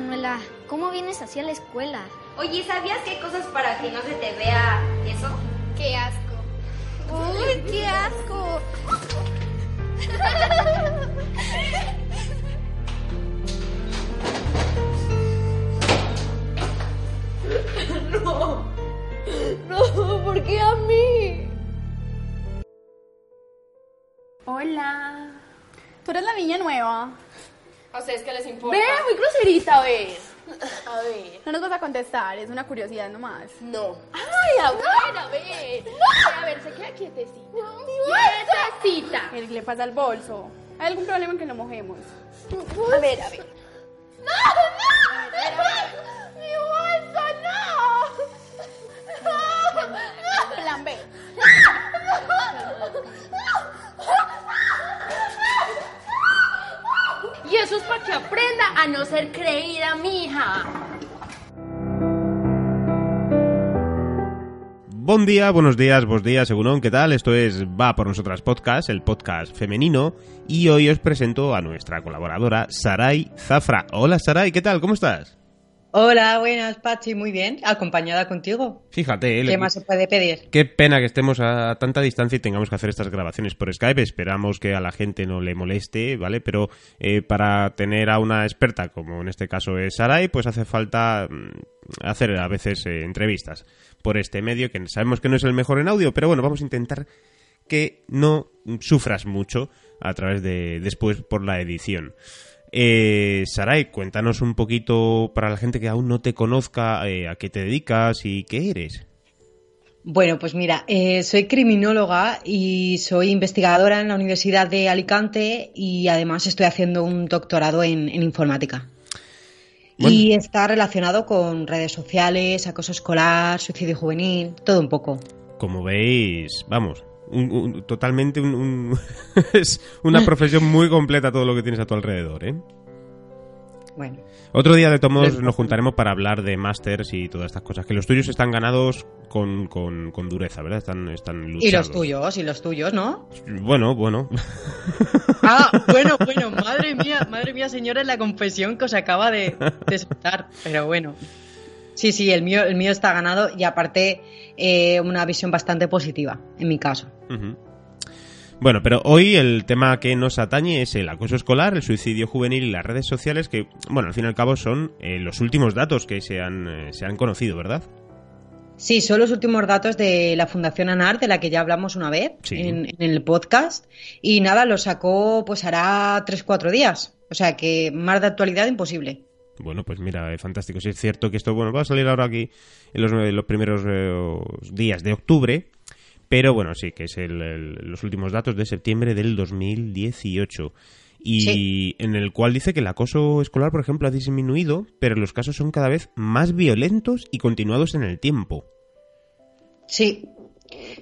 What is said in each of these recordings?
Manuela? ¿Cómo vienes así a la escuela? Oye, ¿sabías que hay cosas para que no se te vea eso? ¡Qué asco! ¡Uy, qué asco! No, ¿por qué a mí? Hola. Tú eres la niña nueva. ¿A ustedes qué les importa? Ve, muy groserita, ve. A ver. No nos vas a contestar, es una curiosidad nomás. No. Ay, a ver, a ver. A ver, se queda quietecita. Quietecita. ¿Qué le pasa al bolso? ¿Hay algún problema en que lo mojemos? A ver, a ver. ¡No, no! ¡Mi bolso, no! Eso es para que aprenda a no ser creída, mija. Buen día, buenos días, buenos días, según ¿qué tal? Esto es Va por Nosotras Podcast, el podcast femenino, y hoy os presento a nuestra colaboradora, Saray Zafra. Hola Saray, ¿qué tal? ¿Cómo estás? Hola, buenas, Pachi, muy bien, acompañada contigo. Fíjate, ¿Qué le- más se puede pedir? qué pena que estemos a tanta distancia y tengamos que hacer estas grabaciones por Skype. Esperamos que a la gente no le moleste, ¿vale? Pero eh, para tener a una experta, como en este caso es Saray, pues hace falta mm, hacer a veces eh, entrevistas por este medio, que sabemos que no es el mejor en audio, pero bueno, vamos a intentar que no sufras mucho a través de después por la edición. Eh, Saray, cuéntanos un poquito para la gente que aún no te conozca eh, a qué te dedicas y qué eres. Bueno, pues mira, eh, soy criminóloga y soy investigadora en la Universidad de Alicante y además estoy haciendo un doctorado en, en informática. Y está relacionado con redes sociales, acoso escolar, suicidio juvenil, todo un poco. Como veis, vamos, un- un- totalmente un, un- es una profesión muy completa todo lo que tienes a tu alrededor, ¿eh? Bueno, Otro día de tomos nos juntaremos para hablar de másters y todas estas cosas. Que los tuyos están ganados con, con, con dureza, ¿verdad? Están, están luchados. y los tuyos, y los tuyos, ¿no? Bueno, bueno. Ah, bueno, bueno, madre mía, madre mía, señora, la confesión que os acaba de, de soltar, pero bueno. Sí, sí, el mío, el mío está ganado y aparte eh, una visión bastante positiva, en mi caso. Bueno, pero hoy el tema que nos atañe es el acoso escolar, el suicidio juvenil y las redes sociales, que, bueno, al fin y al cabo son eh, los últimos datos que se han, eh, se han conocido, ¿verdad? Sí, son los últimos datos de la Fundación ANAR, de la que ya hablamos una vez Sí. en, en el podcast. Y nada, lo sacó pues hará 3-4 días. O sea que más de actualidad imposible. Bueno, pues mira, eh, fantástico. Si es cierto que esto, bueno, va a salir ahora aquí en los, en los primeros eh, días de octubre, pero bueno, sí, que es el- el- los últimos datos de septiembre del 2018. Y Sí. en el cual dice que el acoso escolar, por ejemplo, ha disminuido, pero los casos son cada vez más violentos y continuados en el tiempo. Sí.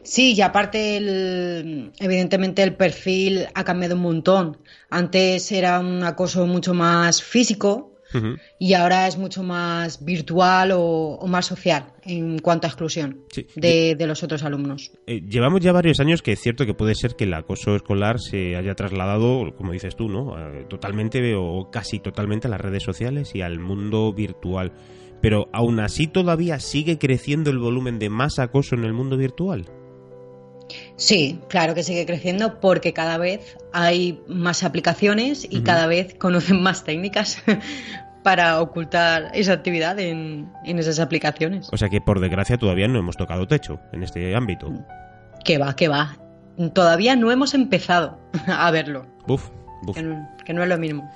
Sí, y aparte, el- evidentemente, el perfil ha cambiado un montón. Antes era un acoso mucho más físico Y ahora es mucho más virtual o, o más social en cuanto a exclusión Sí. de, de los otros alumnos. Eh, llevamos ya varios años que es cierto que puede ser que el acoso escolar se haya trasladado, como dices tú, ¿no? Totalmente o casi totalmente a las redes sociales y al mundo virtual. Pero aún así todavía sigue creciendo el volumen de más acoso en el mundo virtual. Sí, claro que sigue creciendo porque cada vez hay más aplicaciones y cada vez conocen más técnicas para ocultar esa actividad en, en esas aplicaciones. O sea que por desgracia todavía no hemos tocado techo en este ámbito. Que va, que va. Todavía no hemos empezado a verlo, Buf, buf. que no, que no es lo mismo.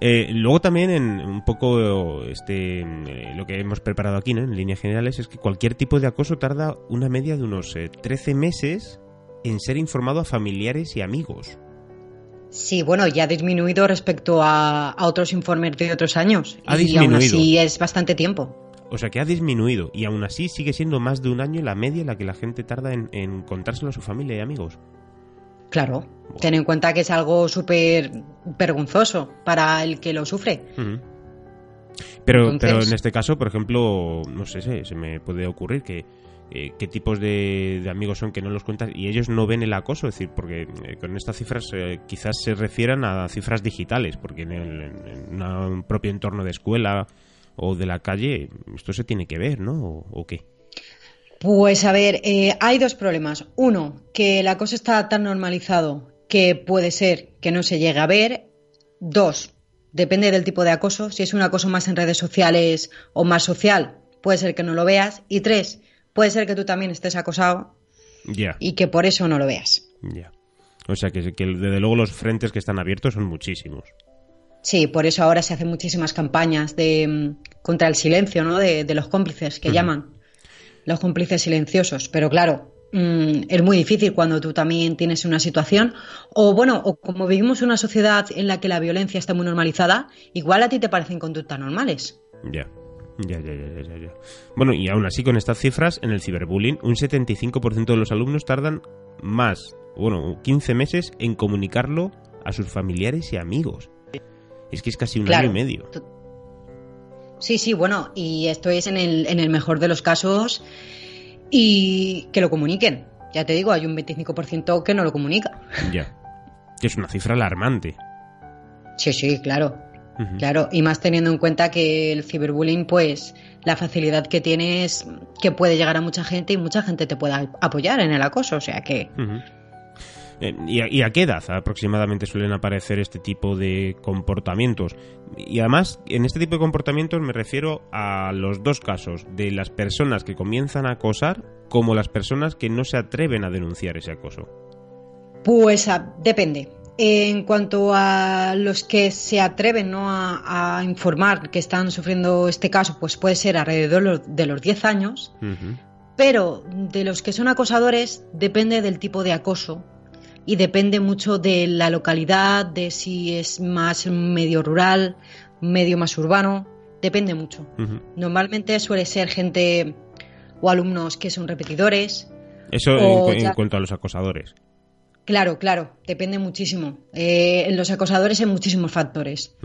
Eh, luego también en un poco este eh, lo que hemos preparado aquí ¿no? en líneas generales es que cualquier tipo de acoso tarda una media de unos 13 meses en ser informado a familiares y amigos. Sí, bueno, ya ha disminuido respecto a, otros informes de otros años. Ha y disminuido. aún así es bastante tiempo. O sea que ha disminuido y aún así sigue siendo más de un año la media en la que la gente tarda en, contárselo a su familia y amigos. Claro, ten en cuenta que es algo súper vergonzoso para el que lo sufre. Pero, pero en este caso, por ejemplo, no sé, se, se me puede ocurrir que eh, qué tipos de, amigos son que no los cuentas y ellos no ven el acoso, es decir, porque eh, con estas cifras eh, quizás se refieran a cifras digitales, porque en, el, un propio entorno de escuela o de la calle esto se tiene que ver, ¿no? ¿O, qué? Pues a ver, hay dos problemas. Uno, que el acoso está tan normalizado que puede ser que no se llegue a ver. Dos, depende del tipo de acoso. Si es un acoso más en redes sociales o más social, puede ser que no lo veas. Y tres, puede ser que tú también estés acosado y que por eso no lo veas. Ya. O sea que, desde luego los frentes que están abiertos son muchísimos. Sí, por eso ahora se hacen muchísimas campañas de mm, contra el silencio, ¿no? De, los cómplices que llaman los cómplices silenciosos. Pero claro, mm, es muy difícil cuando tú también tienes una situación o bueno, o como vivimos una sociedad en la que la violencia está muy normalizada, igual a ti te parecen conductas normales. Ya. Ya, ya, ya, ya, ya. Bueno, y aún así con estas cifras, en el ciberbullying, un 75% de los alumnos tardan más, bueno, 15 meses en comunicarlo a sus familiares y amigos. Es que es casi un año y medio. Sí, sí, bueno, y esto es en el, en el mejor de los casos y que lo comuniquen. Ya te digo, hay un 25% que no lo comunica. Ya. Que es una cifra alarmante. Sí, sí, claro. Claro, y más teniendo en cuenta que el ciberbullying, pues la facilidad que tiene es que puede llegar a mucha gente y mucha gente te pueda apoyar en el acoso, o sea que... Eh, ¿Y, a, qué edad aproximadamente suelen aparecer este tipo de comportamientos? Y además, en este tipo de comportamientos me refiero a los dos casos, de las personas que comienzan a acosar como las personas que no se atreven a denunciar ese acoso. Pues depende. En cuanto a los que se atreven ¿no? a, informar que están sufriendo este caso, pues puede ser alrededor de los 10 años, pero de los que son acosadores depende del tipo de acoso y depende mucho de la localidad, de si es más medio rural, medio más urbano, depende mucho. Normalmente suele ser gente o alumnos que son repetidores. Eso en cuanto a los acosadores. Claro, claro, depende muchísimo. Eh, en los acosadores hay muchísimos factores.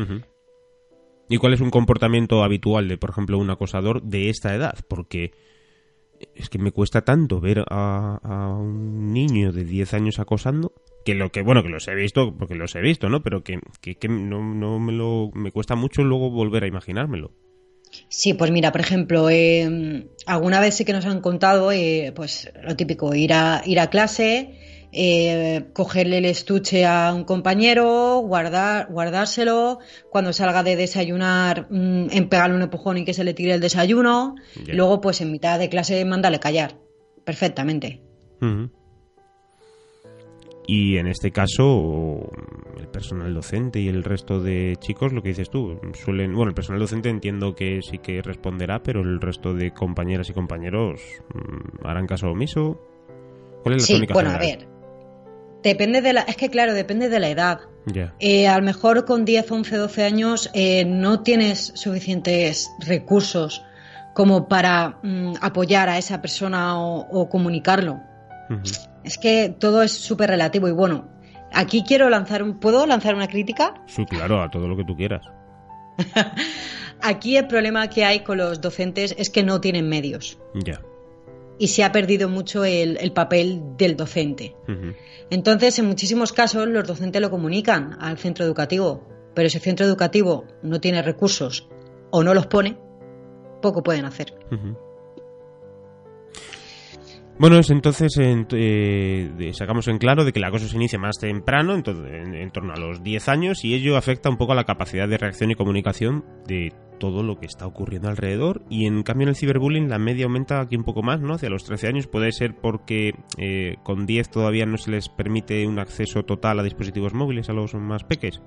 ¿Y cuál es un comportamiento habitual de, por ejemplo, un acosador de esta edad? Porque es que me cuesta tanto ver a, un niño de 10 años acosando que lo que bueno que los he visto porque los he visto no pero que, no, me lo me cuesta mucho luego volver a imaginármelo Sí, pues mira, por ejemplo, eh, alguna vez sí que nos han contado, eh, pues lo típico, ir a, ir a clase, eh, cogerle el estuche a un compañero, guardar, guardárselo, cuando salga de desayunar, mm, en pegarle un empujón y que se le tire el desayuno, y luego pues en mitad de clase mándale callar, perfectamente. Y en este caso, el personal docente y el resto de chicos, lo que dices tú, suelen. Bueno, el personal docente entiendo que sí que responderá, pero el resto de compañeras y compañeros mm, harán caso omiso. ¿Cuál es la sí, bueno, a ver. Depende de la. Es que, claro, depende de la edad. Eh, a lo mejor con 10, 11, 12 años eh, no tienes suficientes recursos como para mm, apoyar a esa persona o, comunicarlo. Es que todo es súper relativo y bueno. Aquí quiero lanzar un. ¿Puedo lanzar una crítica? Sí, claro, a todo lo que tú quieras. Aquí el problema que hay con los docentes es que no tienen medios. Ya y se ha perdido mucho el, papel del docente. Entonces, en muchísimos casos, los docentes lo comunican al centro educativo, pero si el centro educativo no tiene recursos o no los pone, poco pueden hacer. Bueno, es entonces eh, sacamos en claro de que el acoso se inicia más temprano, en, en, torno a los 10 años, y ello afecta un poco a la capacidad de reacción y comunicación de todo lo que está ocurriendo alrededor. Y en cambio en el ciberbullying la media aumenta aquí un poco más, ¿no? Hacia los 13 años. Puede ser porque eh, con 10 todavía no se les permite un acceso total a dispositivos móviles a los más peques.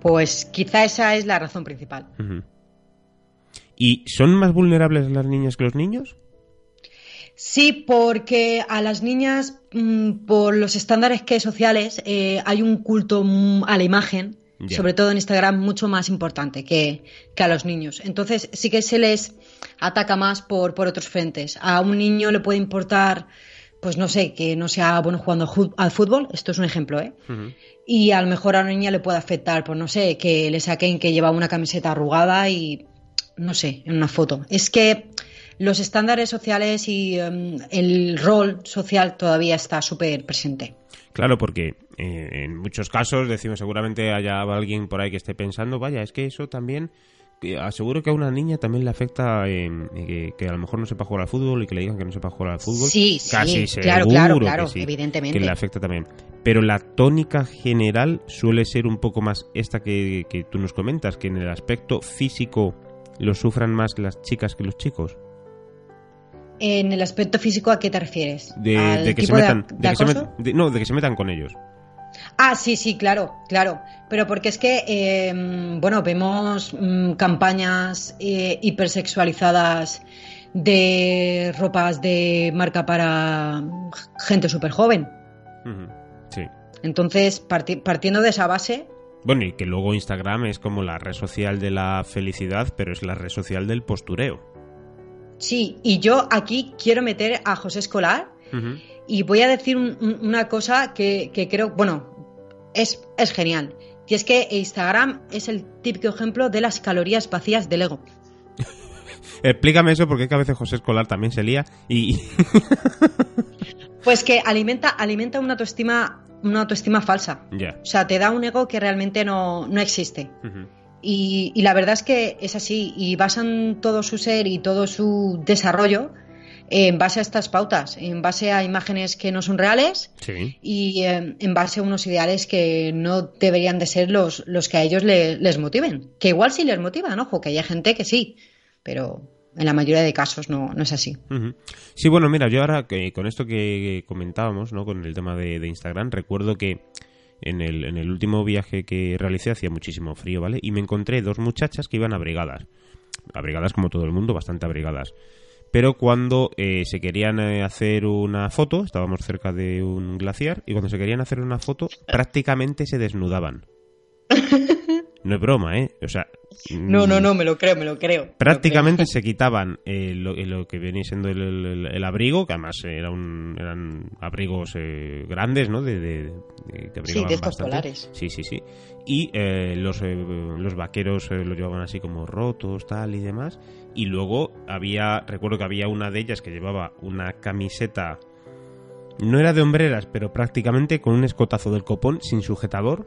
Pues quizá esa es la razón principal. ¿Y son más vulnerables las niñas que los niños? Sí, porque a las niñas, mm, por los estándares que sociales, eh, hay un culto mm, a la imagen, sobre todo en Instagram, mucho más importante que, a los niños. Entonces sí que se les ataca más por, por otros frentes. A un niño le puede importar pues no sé, que no sea bueno jugando al fútbol, esto es un ejemplo, ¿eh? Y a lo mejor a una niña le puede afectar, pues no sé, que le saquen que lleva una camiseta arrugada y no sé, en una foto. Es que los estándares sociales y em, el rol social todavía está súper presente. Claro, porque eh, en muchos casos decimos seguramente haya alguien por ahí que esté pensando, vaya, es que eso también aseguro que a una niña también le afecta que, a lo mejor no sepa jugar al fútbol y que le digan que no sepa jugar al fútbol. Sí, Casi sí, claro, claro, claro, evidentemente. Que le afecta también. Pero la tónica general suele ser un poco más esta que, tú nos comentas, que en el aspecto físico lo sufran más las chicas que los chicos. En el aspecto físico, ¿a qué te refieres? De, que se metan, no, de que se metan con ellos. Ah, sí, sí, claro, claro. Pero porque es que, em, bueno, vemos mm, campañas eh, hipersexualizadas de ropas de marca para gente súper joven. Sí. Entonces, partiendo de esa base. Bueno, y que luego Instagram es como la red social de la felicidad, pero es la red social del postureo. Sí, y yo aquí quiero meter a José Escolar. Y voy a decir una cosa que, creo, bueno, es, es genial. Y es que Instagram es el típico ejemplo de las calorías vacías del ego. Explícame eso porque es que a veces José Escolar también se lía y... pues que alimenta, alimenta una autoestima, una autoestima falsa. O sea, te da un ego que realmente no, existe. y, y, la verdad es que es así. Y basan todo su ser y todo su desarrollo en base a estas pautas, en base a imágenes que no son reales y eh, en base a unos ideales que no deberían de ser los, los que a ellos les motiven. Que igual sí les motivan, ojo, que hay gente que sí, pero en la mayoría de casos no, no es así. Sí, bueno, mira, yo ahora que, con esto que comentábamos, ¿no? con el tema de, de Instagram, recuerdo que en el, en el último viaje que realicé hacía muchísimo frío, ¿vale? Y me encontré dos muchachas que iban abrigadas. Abrigadas como todo el mundo, bastante abrigadas pero cuando eh, se querían eh, hacer una foto, estábamos cerca de un glaciar, y cuando se querían hacer una foto, prácticamente se desnudaban. No es broma, ¿eh? O sea... No, no, no, me lo creo, me lo creo. Prácticamente se quitaban eh, lo, que venía siendo el, abrigo, que además era eran abrigos grandes, ¿no? De, sí, de estos polares. Sí, sí, sí. Y los, los vaqueros los llevaban así como rotos, tal y demás y luego había, recuerdo que había una de ellas que llevaba una camiseta, no era de hombreras, pero prácticamente con un escotazo del copón sin sujetador.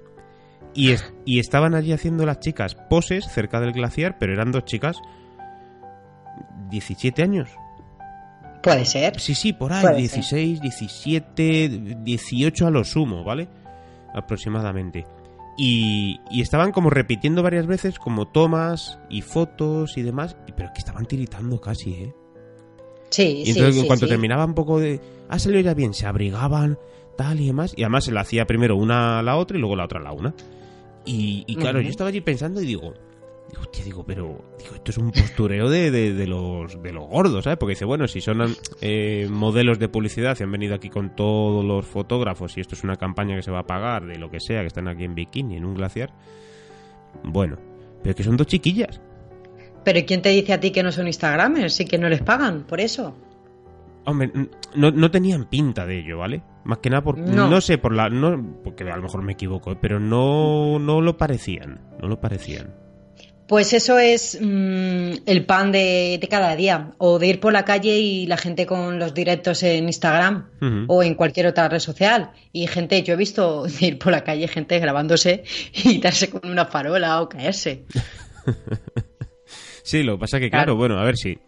Y, y estaban allí haciendo las chicas poses cerca del glaciar, pero eran dos chicas 17 años. Puede ser. Sí, sí, por ahí, 16, 17, 18 a lo sumo, ¿vale? Aproximadamente. Y, estaban como repitiendo varias veces como tomas y fotos y demás, pero que estaban tiritando casi, ¿eh? Sí, y entonces cuando terminaba un poco de... Ha salido ya bien, se abrigaban, tal y demás. Y además se la hacía primero una a la otra y luego la otra a la una. Y, claro, yo estaba allí pensando y digo, Digo, digo, pero digo, esto es un postureo de, de, los, de los gordos, ¿sabes? Porque dice, bueno, si son eh, modelos de publicidad y han venido aquí con todos los fotógrafos y esto es una campaña que se va a pagar de lo que sea, que están aquí en bikini, en un glaciar, bueno, pero que son dos chiquillas. Pero ¿quién te dice a ti que no son Instagramers y que no les pagan por eso? Hombre, no, no tenían pinta de ello, ¿vale? Más que nada por, no. sé, por la, no, porque a lo mejor me equivoco, pero no, no lo parecían, no lo parecían. Pues eso es mm, el pan de, cada día, o de ir por la calle y la gente con los directos en Instagram o en cualquier otra red social. Y gente, yo he visto ir por la calle gente grabándose y darse con una farola o caerse. sí, lo que pasa que, claro, bueno, a ver si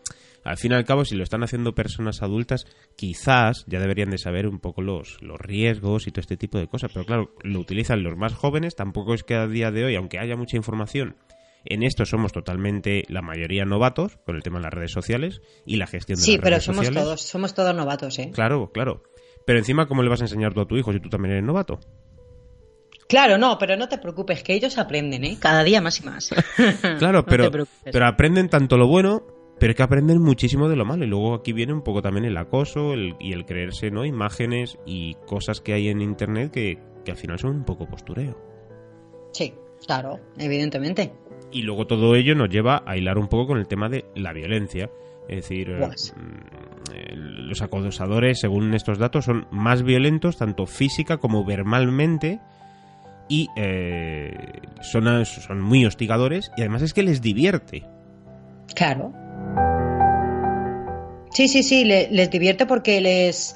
al fin y al cabo, si lo están haciendo personas adultas, quizás ya deberían de saber un poco los, los riesgos y todo este tipo de cosas. Pero claro, lo utilizan los más jóvenes, tampoco es que a día de hoy, aunque haya mucha información en esto somos totalmente la mayoría novatos con el tema de las redes sociales y la gestión de las redes sociales. Sí, pero somos todos, somos todos novatos, ¿eh? Claro, claro. Pero encima, ¿cómo le vas a enseñar tú a tu hijo si tú también eres novato? Claro, no, pero no te preocupes, que ellos aprenden, ¿eh? Cada día más y más. claro, pero, pero aprenden tanto lo bueno, pero que aprenden muchísimo de lo malo. Y luego aquí viene un poco también el acoso el- y el creerse, ¿no? Imágenes y cosas que hay en internet que, que al final son un poco postureo. Sí, claro, evidentemente. Y luego todo ello nos lleva a hilar un poco con el tema de la violencia. Es decir, eh, Pues. mm, eh, los acosadores, según estos datos, son más violentos tanto física como verbalmente y eh, son, son muy hostigadores y además es que les divierte. Claro. Sí, sí, sí, le- les divierte porque les,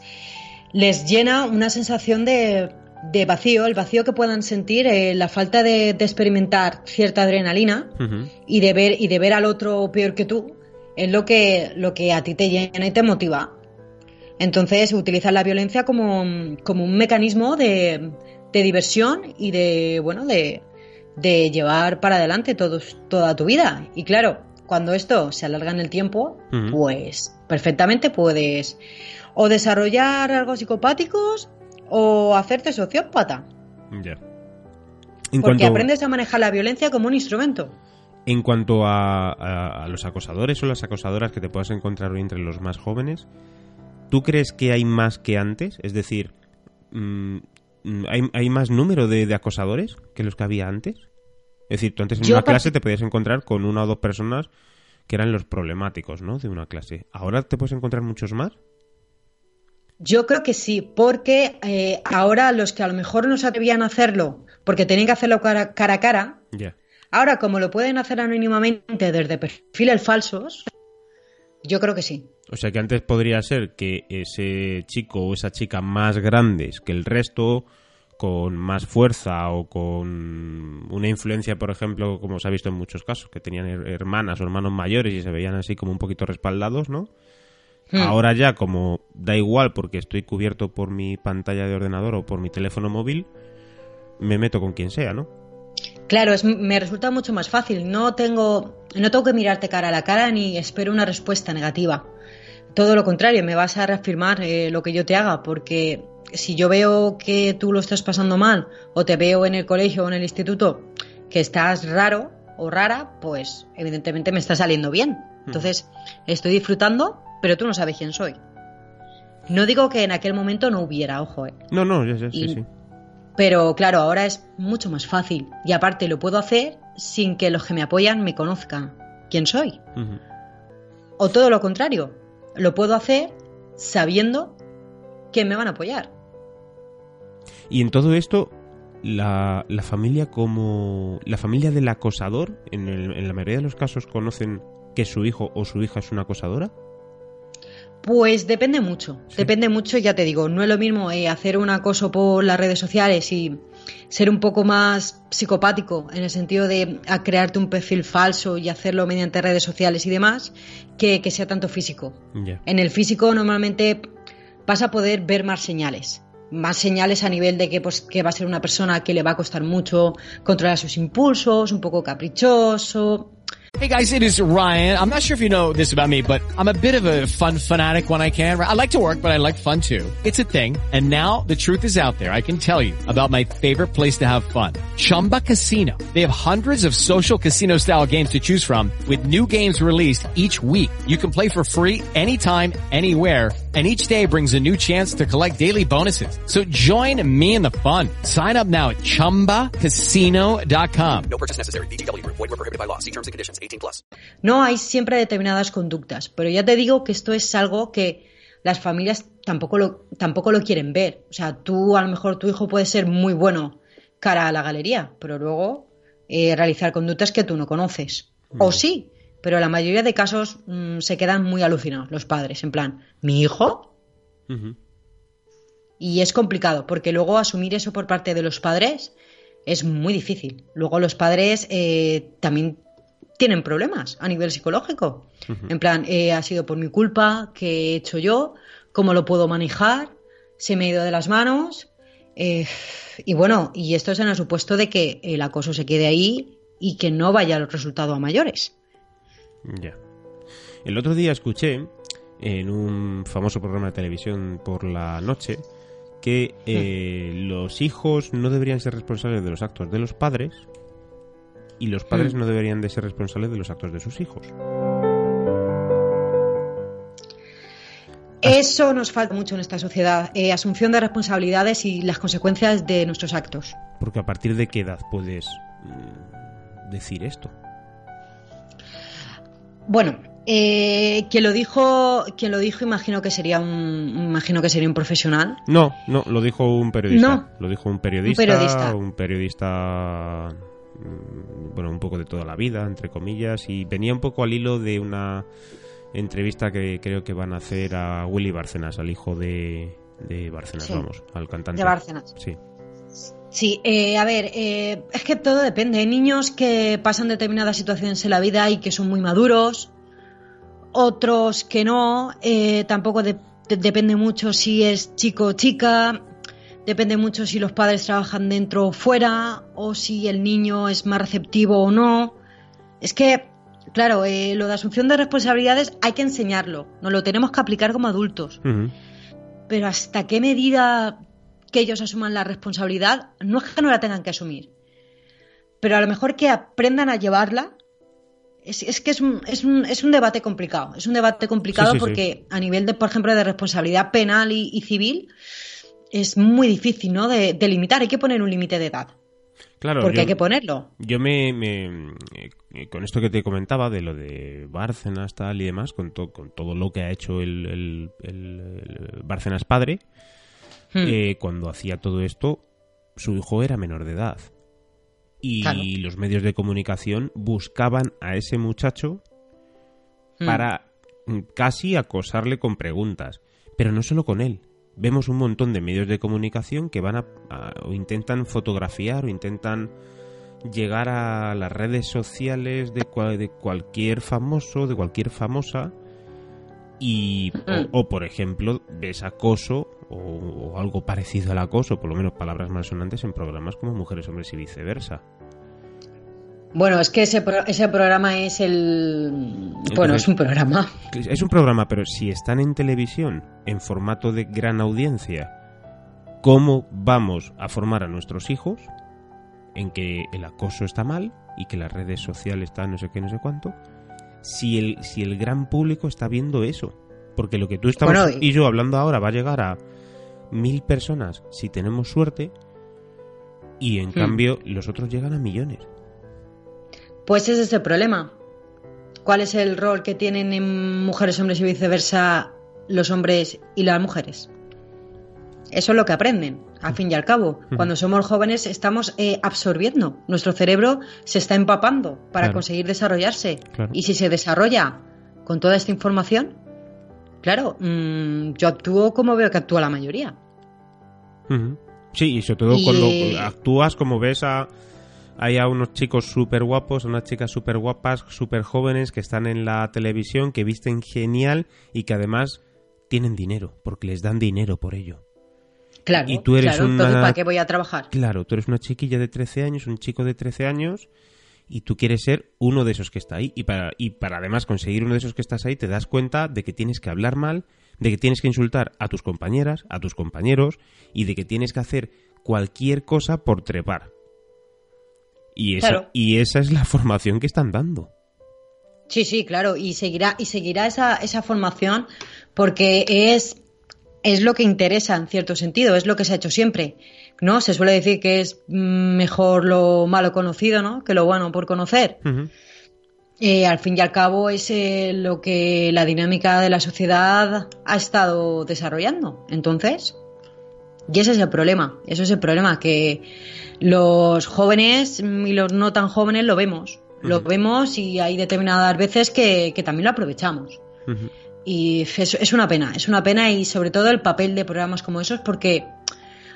les llena una sensación de, de vacío, el vacío que puedan sentir, eh, la falta de, de experimentar cierta adrenalina y de ver y de ver al otro peor que tú es lo que lo que a ti te llena y te motiva. Entonces utilizan la violencia como, como un mecanismo de, de diversión y de bueno de, de llevar para adelante toda tu vida. Y claro, cuando esto se alarga en el tiempo, pues perfectamente puedes o desarrollar algo psicopáticos o hacerte sociópata. Ya. Porque cuanto, aprendes a manejar la violencia como un instrumento. en cuanto a, a- a los acosadores o las acosadoras que te puedas encontrar hoy entre los más jóvenes, ¿tú crees que hay más que antes? Es decir, mm, mm, ¿hay, hay más número de, de acosadores que los que había antes? Es decir, tú antes en Yo una clase te podías encontrar con una o dos personas que eran los problemáticos, ¿no? De una clase. ¿Ahora te puedes encontrar muchos más? Yo creo que sí, porque eh, ahora los que a lo mejor no se atrevían a hacerlo, porque tenían que hacerlo cara, cara a cara, ahora como lo pueden hacer anónimamente desde perfiles falsos, yo creo que sí. O sea que antes podría ser que ese chico o esa chica más grandes que el resto, con más fuerza o con una influencia, por ejemplo, como se ha visto en muchos casos, que tenían her- hermanas o hermanos mayores y se veían así como un poquito respaldados, ¿no? Hmm. Ahora ya como da igual porque estoy cubierto por mi pantalla de ordenador o por mi teléfono móvil, me meto con quien sea, ¿no? Claro, es, me resulta mucho más fácil. No tengo, no tengo que mirarte cara a la cara ni espero una respuesta negativa. Todo lo contrario, me vas a reafirmar eh, lo que yo te haga, porque si yo veo que tú lo estás pasando mal o te veo en el colegio o en el instituto que estás raro o rara, pues evidentemente me está saliendo bien. Entonces estoy disfrutando, pero tú no sabes quién soy. No digo que en aquel momento no hubiera, ojo, eh. No, no, ya sé, sí, Y- sí. Pero claro, ahora es mucho más fácil. Y aparte lo puedo hacer sin que los que me apoyan me conozcan quién soy. O todo lo contrario, lo puedo hacer sabiendo que me van a apoyar. Y en todo esto, la, la familia como... La familia del acosador, en, el- en la mayoría de los casos, conocen que su hijo o su hija es una acosadora. Pues depende mucho, depende mucho, ya te digo, no es lo mismo eh, hacer un acoso por las redes sociales y ser un poco más psicopático en el sentido de a crearte un perfil falso y hacerlo mediante redes sociales y demás, que, que sea tanto físico. En el físico normalmente vas a poder ver más señales. Más señales a nivel de que, pues, que va a ser una persona que le va a costar mucho controlar sus impulsos, un poco caprichoso. Hey guys, it is Ryan. I'm not sure if you know this about me, but I'm a bit of a fun fanatic when I can. I like to work, but I like fun too. It's a thing. And now the truth is out there. I can tell you about my favorite place to have fun. Chumba Casino. They have hundreds of social casino style games to choose from with new games released each week. You can play for free anytime, anywhere. And each day brings a new chance to collect daily bonuses. So join me in the fun. Sign up now at chumbacasino.com. No purchase necessary. VGW Group. Void were prohibited by law. See terms and conditions. 18 plus. No hay siempre determinadas conductas, pero ya te digo que esto es algo que las familias tampoco lo, tampoco lo quieren ver. O sea, tú a lo mejor tu hijo puede ser muy bueno cara a la galería, pero luego eh, realizar conductas que tú no conoces. O sí, pero la mayoría de casos mm, se quedan muy alucinados los padres, en plan, ¿mi hijo? Y es complicado, porque luego asumir eso por parte de los padres es muy difícil. Luego los padres eh, también tienen problemas a nivel psicológico. En plan, eh, ha sido por mi culpa, ¿qué he hecho yo? ¿Cómo lo puedo manejar? ¿Se me ha ido de las manos? Eh, y bueno, y esto es en el supuesto de que el acoso se quede ahí y que no vaya el resultado a mayores. Ya. El otro día escuché en un famoso programa de televisión por la noche que eh, los hijos no deberían ser responsables de los actos de los padres y los padres Hmm. no deberían de ser responsables de los actos de sus hijos. Eso nos falta mucho en esta sociedad, eh, asunción de responsabilidades y las consecuencias de nuestros actos. Porque a partir de qué edad puedes mm, decir esto. Bueno, eh, quien lo dijo, quien lo dijo, imagino que sería un, imagino que sería un profesional. No, no, lo dijo un periodista. No. Lo dijo un periodista. Un periodista. un periodista, mm, bueno, un poco de toda la vida, entre comillas, y venía un poco al hilo de una entrevista que creo que van a hacer a Willy Bárcenas, al hijo de, de Bárcenas, Sí. vamos, al cantante. De Bárcenas. Sí. Sí, eh, a ver, eh, es que todo depende. Hay niños que pasan determinadas situaciones en la vida y que son muy maduros, otros que no. eh, tampoco de- de- depende mucho si es chico o chica. Depende mucho si los padres trabajan dentro o fuera, o si el niño es más receptivo o no. Es que, claro, eh, lo de asunción de responsabilidades hay que enseñarlo. Nos lo tenemos que aplicar como adultos. Pero hasta qué medida que ellos asuman la responsabilidad, no es que no la tengan que asumir, pero a lo mejor que aprendan a llevarla. Es, es que es un, es, un, es un debate complicado. Es un debate complicado Sí, sí, sí. porque a nivel de, por ejemplo, de responsabilidad penal y, y civil, es muy difícil, ¿no? De, de limitar. Hay que poner un límite de edad. Claro, porque yo- hay que ponerlo. Yo me, me- eh, con esto que te comentaba de lo de Bárcenas tal y demás, con, to- con todo lo que ha hecho el, el- el- el Bárcenas padre, Hmm. eh, cuando hacía todo esto, su hijo era menor de edad. Y Claro. los medios de comunicación buscaban a ese muchacho Hmm. para mm, casi acosarle con preguntas. Pero no solo con él. Vemos un montón de medios de comunicación que van a, a- o intentan fotografiar o intentan llegar a las redes sociales de, de cualquier famoso, de cualquier famosa y Mm. o, o, por ejemplo ves acoso o, o algo parecido al acoso, por lo menos palabras malsonantes en programas como Mujeres, Hombres y viceversa. Bueno, es que ese, pro- ese programa es el... Bueno, es un programa. Es un programa, pero si están en televisión, en formato de gran audiencia, ¿cómo vamos a formar a nuestros hijos en que el acoso está mal y que las redes sociales están no sé qué, no sé cuánto? Si el, si el gran público está viendo eso. Porque lo que tú estamos Bueno, y- y yo hablando ahora va a llegar a mil personas si tenemos suerte y en Hmm. cambio los otros llegan a millones. Pues ese es el problema. ¿Cuál es el rol que tienen en mujeres, hombres y viceversa los hombres y las mujeres? Eso es lo que aprenden, al fin y al cabo. Cuando somos jóvenes estamos eh, absorbiendo. Nuestro cerebro se está empapando para Claro. conseguir desarrollarse. Claro. Y si se desarrolla con toda esta información, claro, mm, yo actúo como veo que actúa la mayoría. Sí, y sobre todo Y- cuando actúas como ves a hay a unos chicos súper guapos, a unas chicas súper guapas, súper jóvenes que están en la televisión, que visten genial y que además tienen dinero, porque les dan dinero por ello. Claro, Y tú eres claro. una- Entonces, ¿para qué voy a trabajar? Claro, tú eres una chiquilla de 13 años, un chico de 13 años y tú quieres ser uno de esos que está ahí. Y para, y para además conseguir uno de esos que estás ahí, te das cuenta de que tienes que hablar mal, de que tienes que insultar a tus compañeras, a tus compañeros y de que tienes que hacer cualquier cosa por trepar. Y esa, Claro. y esa es la formación que están dando. Sí, sí, claro, y seguirá, y seguirá esa, esa formación porque es, es lo que interesa en cierto sentido, es lo que se ha hecho siempre. ¿No? Se suele decir que es mm, mejor lo malo conocido, ¿no? Que lo bueno por conocer. Eh, al fin y al cabo es eh, lo que la dinámica de la sociedad ha estado desarrollando. Entonces, y ese es el problema, eso es el problema, que los jóvenes y los no tan jóvenes lo vemos, lo vemos y hay determinadas veces que, que también lo aprovechamos. Y es, es una pena, es una pena y sobre todo el papel de programas como esos porque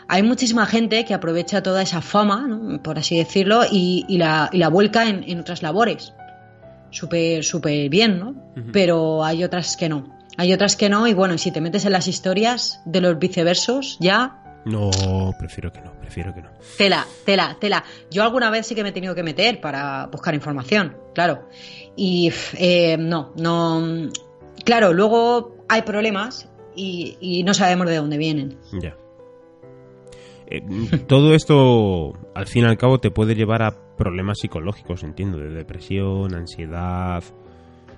hay muchísima gente que aprovecha toda esa fama, ¿no? por así decirlo, y, y la, y la vuelca en, en otras labores. Súper, súper bien, ¿no? Pero hay otras que no. Hay otras que no y bueno, y si te metes en las historias de los viceversos, ya No, prefiero que no, prefiero que no. Tela, tela, tela. Yo alguna vez sí que me he tenido que meter para buscar información, claro. Y eh, no, no. Claro, luego hay problemas y, no sabemos de dónde vienen. Ya. Eh, todo esto, al fin y al cabo, te puede llevar a problemas psicológicos, entiendo, de depresión, ansiedad,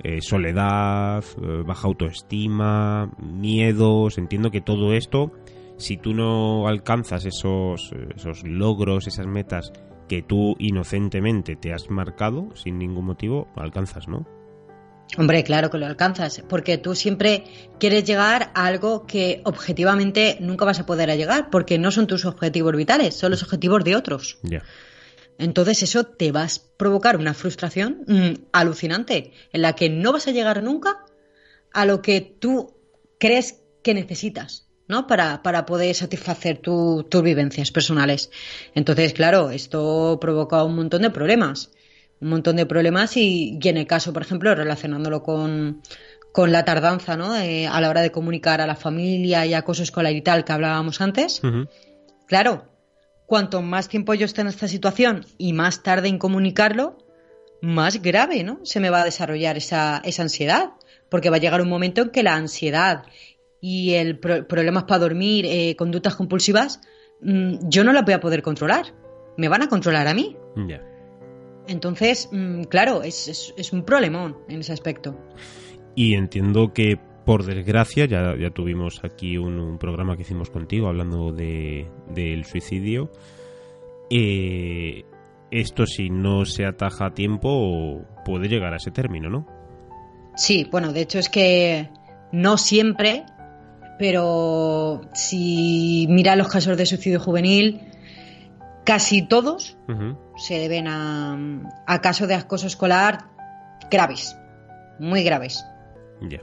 eh, soledad, eh, baja autoestima, miedos. Entiendo que todo esto, si tú no alcanzas esos, esos logros, esas metas que tú inocentemente te has marcado, sin ningún motivo, alcanzas, ¿no? Hombre, claro que lo alcanzas, porque tú siempre quieres llegar a algo que objetivamente nunca vas a poder llegar, porque no son tus objetivos vitales, son los objetivos de otros. Entonces eso te va a provocar una frustración mm, alucinante, en la que no vas a llegar nunca a lo que tú crees que necesitas, ¿no? Para, para poder satisfacer tus vivencias personales. Entonces, claro, esto provoca un montón de problemas un montón de problemas y, y en el caso, por ejemplo, relacionándolo con, con la tardanza, ¿no? a la hora de comunicar a la familia y acoso escolar y tal que hablábamos antes. Claro, cuanto más tiempo yo esté en esta situación y más tarde en comunicarlo, más grave, ¿no? Se me va a desarrollar esa, esa ansiedad, porque va a llegar un momento en que la ansiedad y el problemas para dormir, eh, conductas compulsivas, mm, yo no las voy a poder controlar. Me van a controlar a mí. Entonces, mm, claro, es, es, un problemón en ese aspecto. Y entiendo que, por desgracia, ya, ya tuvimos aquí un, programa que hicimos contigo hablando de, del suicidio. Eh, esto, si no se ataja a tiempo, puede llegar a ese término, ¿no? Sí, bueno, de hecho es que no siempre, pero si mira los casos de suicidio juvenil, casi todos se deben a, casos de acoso escolar graves, muy graves. Ya.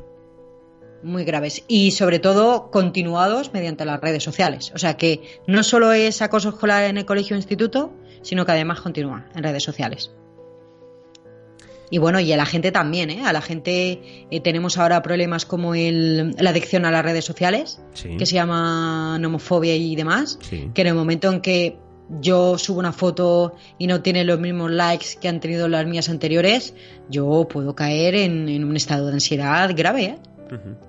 Muy graves. Y sobre todo continuados mediante las redes sociales. O sea que no solo es acoso escolar en el colegio o instituto, sino que además continúa en redes sociales. Y bueno, y a la gente también, ¿eh? A la gente eh, tenemos ahora problemas como el, la adicción a las redes sociales, que se llama nomofobia y demás, que en el momento en que yo subo una foto y no tiene los mismos likes que han tenido las mías anteriores, yo puedo caer en, un estado de ansiedad grave. ¿eh?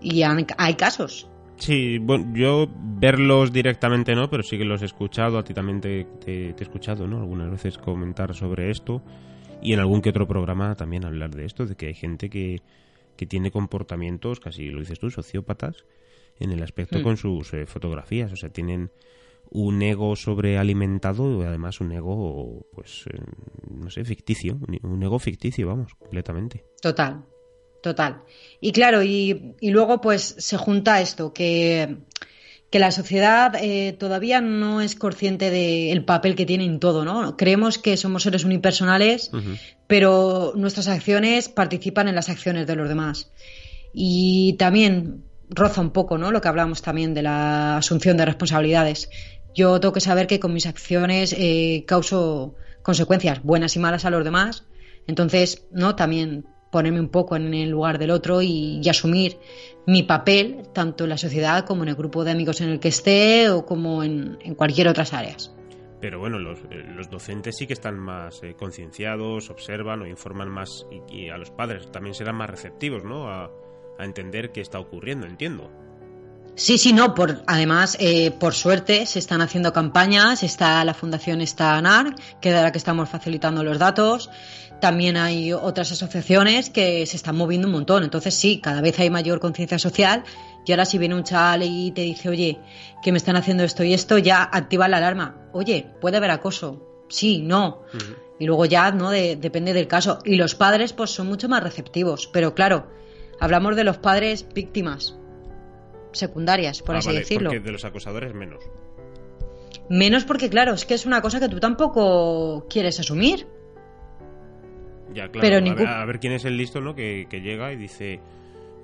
Y hay casos. Sí, bueno, yo verlos directamente no, pero sí que los he escuchado, a ti también te, he escuchado, ¿no? Algunas veces comentar sobre esto y en algún que otro programa también hablar de esto, de que hay gente que, que tiene comportamientos, casi lo dices tú, sociópatas, en el aspecto mm. con sus eh, fotografías, o sea, tienen un ego sobrealimentado y además un ego, pues, eh, no sé, ficticio, un ego ficticio, vamos, completamente. Total, total. Y claro, y, luego pues se junta esto, que, que la sociedad eh, todavía no es consciente del papel que tiene en todo, ¿no? Creemos que somos seres unipersonales, pero nuestras acciones participan en las acciones de los demás. Y también roza un poco, ¿no? Lo que hablábamos también de la asunción de responsabilidades yo tengo que saber que con mis acciones eh, causo consecuencias buenas y malas a los demás. Entonces, ¿no? También ponerme un poco en el lugar del otro y, asumir mi papel, tanto en la sociedad como en el grupo de amigos en el que esté o como en, cualquier otras áreas. Pero bueno, los, eh, los, docentes sí que están más eh, concienciados, observan o informan más y, a los padres también serán más receptivos, ¿no? A entender qué está ocurriendo, entiendo. Sí, sí, no. Por, además, eh, por suerte, se están haciendo campañas. Está la Fundación está ANAR, que de la que estamos facilitando los datos. También hay otras asociaciones que se están moviendo un montón. Entonces, sí, cada vez hay mayor conciencia social. Y ahora, si viene un chaval y te dice, oye, que me están haciendo esto y esto, ya activa la alarma. Oye, puede haber acoso. Sí, no. Y luego ya, ¿no? depende del caso. Y los padres, pues, son mucho más receptivos. Pero claro, hablamos de los padres víctimas secundarias, por ah, así decirlo. Porque de los acosadores menos. Menos porque, claro, es que es una cosa que tú tampoco quieres asumir. Ya, claro. Pero a, ver, quién es el listo, ¿no? Que, llega y dice.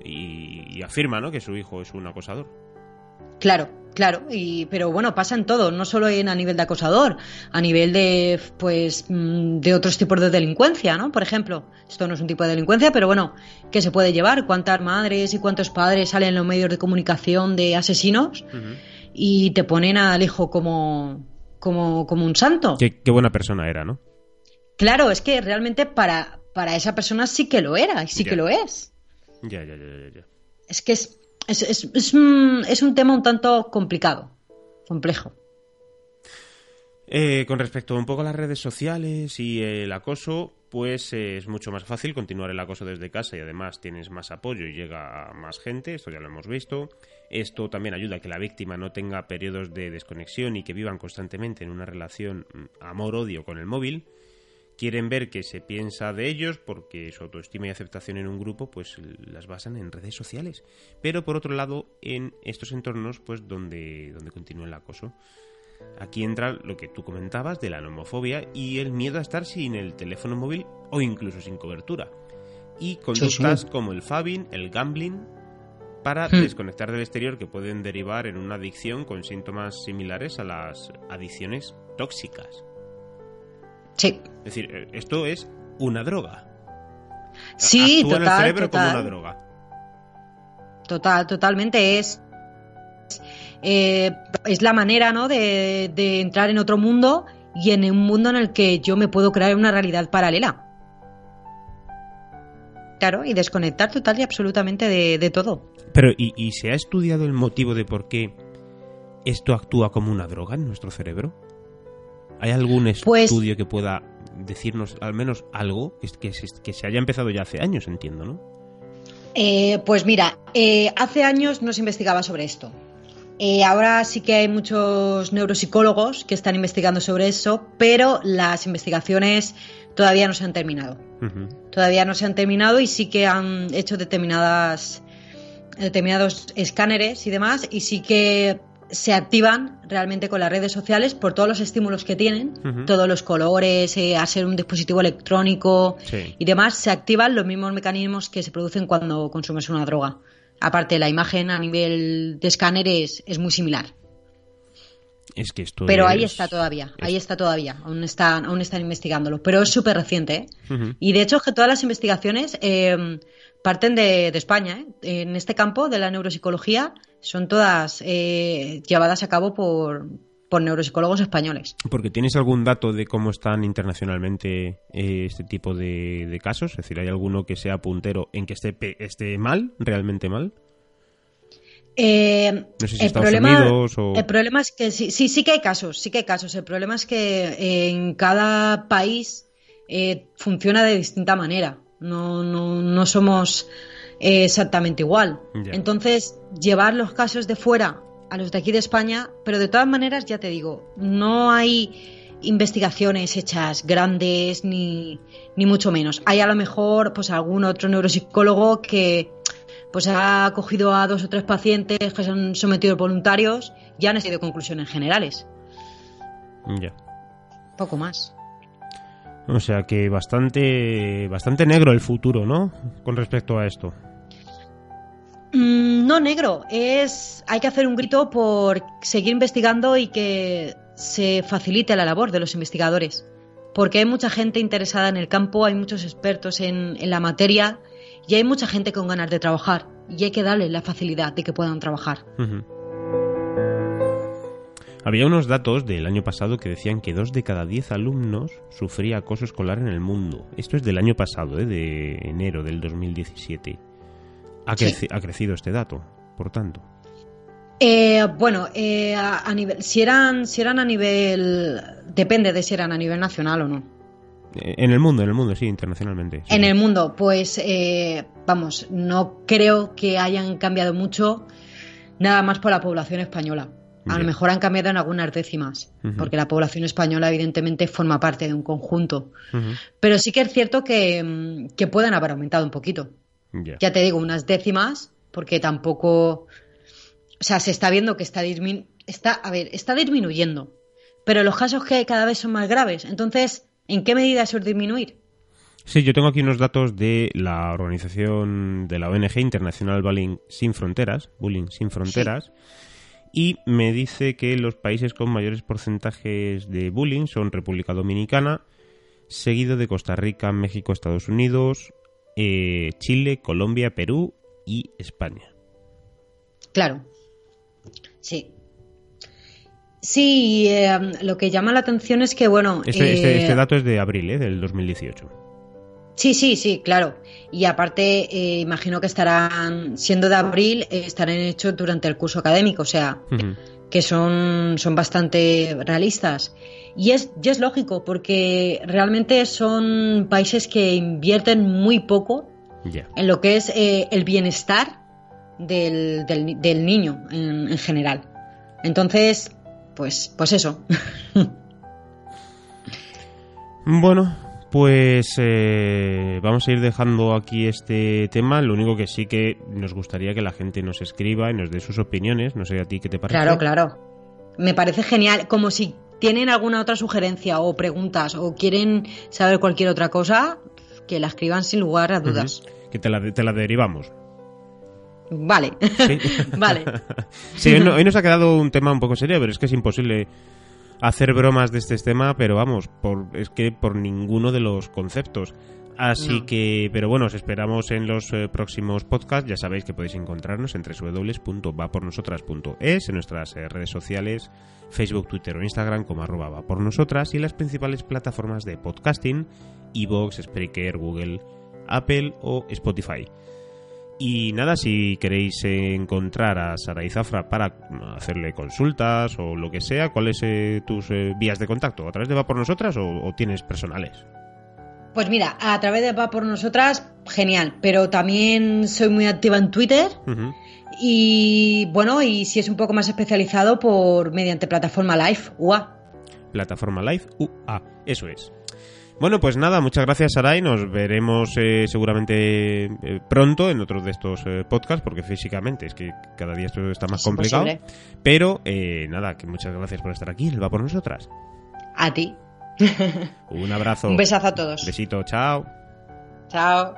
Y, afirma, ¿no? Que su hijo es un acosador. Claro, claro, y, pero bueno, pasa en todo, no solo en, a nivel de acosador, a nivel de, pues, mm, de otros tipos de delincuencia, ¿no? Por ejemplo, esto no es un tipo de delincuencia, pero bueno, ¿qué se puede llevar? ¿Cuántas madres y cuántos padres salen en los medios de comunicación de asesinos y te ponen al hijo como, como, como un santo? Qué, buena persona era, ¿no? Claro, es que realmente para, para esa persona sí que lo era y sí que lo es. Ya, ya, ya, ya. Es que es es, es, un, es un tema un tanto complicado, complejo. Eh, con respecto un poco a las redes sociales y el acoso, pues eh, es mucho más fácil continuar el acoso desde casa y además tienes más apoyo y llega a más gente, esto ya lo hemos visto. Esto también ayuda a que la víctima no tenga periodos de desconexión y que vivan constantemente en una relación mm, amor-odio con el móvil. Quieren ver que se piensa de ellos porque su autoestima y aceptación en un grupo pues las basan en redes sociales. Pero por otro lado, en estos entornos pues donde, donde continúa el acoso. Aquí entra lo que tú comentabas de la nomofobia y el miedo a estar sin el teléfono móvil o incluso sin cobertura. Y conductas como el fabbing, el gambling, para Hmm. desconectar del exterior que pueden derivar en una adicción con síntomas similares a las adicciones tóxicas. Sí. Es decir, eh, esto es una droga. Sí, Actúa en el total, cerebro como total. una droga. Total, totalmente es. eh, es la manera, ¿no? De, de entrar en otro mundo y en un mundo en el que yo me puedo crear una realidad paralela. Claro, y desconectar total y absolutamente de, de todo. Pero, ¿y, ¿y se ha estudiado el motivo de por qué esto actúa como una droga en nuestro cerebro? ¿Hay algún Pues- estudio que pueda decirnos al menos algo que, que, se- que se haya empezado ya hace años, entiendo, ¿no? Eh, pues mira, eh, hace años no se investigaba sobre esto. Eh, ahora sí que hay muchos neuropsicólogos que están investigando sobre eso, pero las investigaciones todavía no se han terminado. Todavía no se han terminado y sí que han hecho determinadas determinados escáneres y demás y sí que se activan realmente con las redes sociales por todos los estímulos que tienen, todos los colores, eh, a ser un dispositivo electrónico Sí. y demás, se activan los mismos mecanismos que se producen cuando consumes una droga. Aparte, la imagen a nivel de escáner es, es muy similar. Es que esto Pero ahí es- está todavía, ahí está todavía, aún están, aún están investigándolo. Pero es súper reciente, ¿eh? Y de hecho es que todas las investigaciones eh, parten de, de España. ¿eh? En este campo de la neuropsicología son todas eh, llevadas a cabo por, por neuropsicólogos españoles. Porque tienes algún dato de cómo están internacionalmente eh, este tipo de, de casos, es decir, ¿hay alguno que sea puntero en que esté, esté mal, realmente mal? Eh, No sé si el, Estados problema, Unidos o- el problema es que sí, sí, sí que hay casos, sí que hay casos. El problema es que eh, en cada país eh, funciona de distinta manera. No, no, no somos eh, exactamente igual. Entonces, llevar los casos de fuera a los de aquí de España, pero de todas maneras, ya te digo, no hay investigaciones hechas grandes ni, ni mucho menos. Hay a lo mejor pues algún otro neuropsicólogo que pues ha cogido a dos o tres pacientes que se han sometido voluntarios y han sido conclusiones generales. Ya. Poco más. O sea que bastante, bastante negro el futuro, ¿no? Con respecto a esto. Mm, no negro, es hay que hacer un grito por seguir investigando y que se facilite la labor de los investigadores. Porque hay mucha gente interesada en el campo, hay muchos expertos en, en la materia y hay mucha gente con ganas de trabajar. Y hay que darle la facilidad de que puedan trabajar. Ujú. Había unos datos del año pasado que decían que dos de cada diez alumnos sufría acoso escolar en el mundo. Esto es del año pasado, ¿eh? de enero del 2017. Ha, Sí. ha crecido este dato, por tanto. Eh, bueno, eh, a, a nivel, si eran, si eran a nivel, depende de si eran a nivel nacional o no. Eh, En el mundo, en el mundo, sí, internacionalmente. sí. En el mundo, pues eh, vamos, no creo que hayan cambiado mucho, nada más por la población española. A lo mejor han cambiado en algunas décimas, porque la población española evidentemente forma parte de un conjunto. Pero sí que es cierto que, mm, que pueden haber aumentado un poquito. Ya. Ya te digo, unas décimas, porque tampoco. O sea, se está viendo que está dismin- está, a ver, está disminuyendo. Pero los casos que hay cada vez son más graves. Entonces, ¿en qué medida eso es disminuir? Sí, yo tengo aquí unos datos de la organización de la ONG Internacional Bullying Sin Fronteras, Bullying Sin Fronteras, y me dice que los países con mayores porcentajes de bullying son República Dominicana, seguido de Costa Rica, México, Estados Unidos, eh, Chile, Colombia, Perú y España. Claro. Sí. Sí, eh, lo que llama la atención es que, bueno. Este, este- eh, este dato es de abril, ¿eh? del 2018. Sí, sí, sí, claro. Y aparte, eh, imagino que estarán, siendo de abril, eh, estarán hechos durante el curso académico. O sea, que son, son bastante realistas. Y es, y es lógico, porque realmente son países que invierten muy poco en lo que es eh, el bienestar del, del- del niño en, en general. Entonces, pues, pues eso. Bueno, pues eh, vamos a ir dejando aquí este tema. Lo único que sí que nos gustaría que la gente nos escriba y nos dé sus opiniones. No sé a ti qué te parece. Claro, claro. Me parece genial. Como si tienen alguna otra sugerencia o preguntas o quieren saber cualquier otra cosa, que la escriban sin lugar a dudas. Que te la, te la derivamos. Vale. Sí. vale. Sí, hoy, no- hoy nos ha quedado un tema un poco serio, pero es que es imposible hacer bromas de este tema, pero vamos, por, es que por ninguno de los conceptos. Así No. que, pero bueno, os esperamos en los eh, próximos podcasts. Ya sabéis que podéis encontrarnos en www.vapornosotras.es, en nuestras eh, redes sociales, Facebook, Twitter o Instagram como arroba va por nosotras y en las principales plataformas de podcasting, Evox, Spreaker, Google, Apple o Spotify. Y nada, si queréis encontrar a Sara y Zafra para hacerle consultas o lo que sea, ¿cuáles eh, tus eh, vías de contacto? ¿A través de Va por Nosotras o, o tienes personales? Pues mira, a través de Va por Nosotras, genial. Pero también soy muy activa en Twitter. Y bueno, y si es un poco más especializado por mediante plataforma live, UA. Plataforma Live UA, eso es. Bueno, pues nada, muchas gracias Saray, nos veremos eh, seguramente eh, pronto en otros de estos eh, podcasts, porque físicamente es que cada día esto está más Es complicado. imposible. Pero eh, nada, que muchas gracias por estar aquí, el Va por Nosotras. A ti. Un abrazo. Un besazo a todos. Besito, chao. Chao.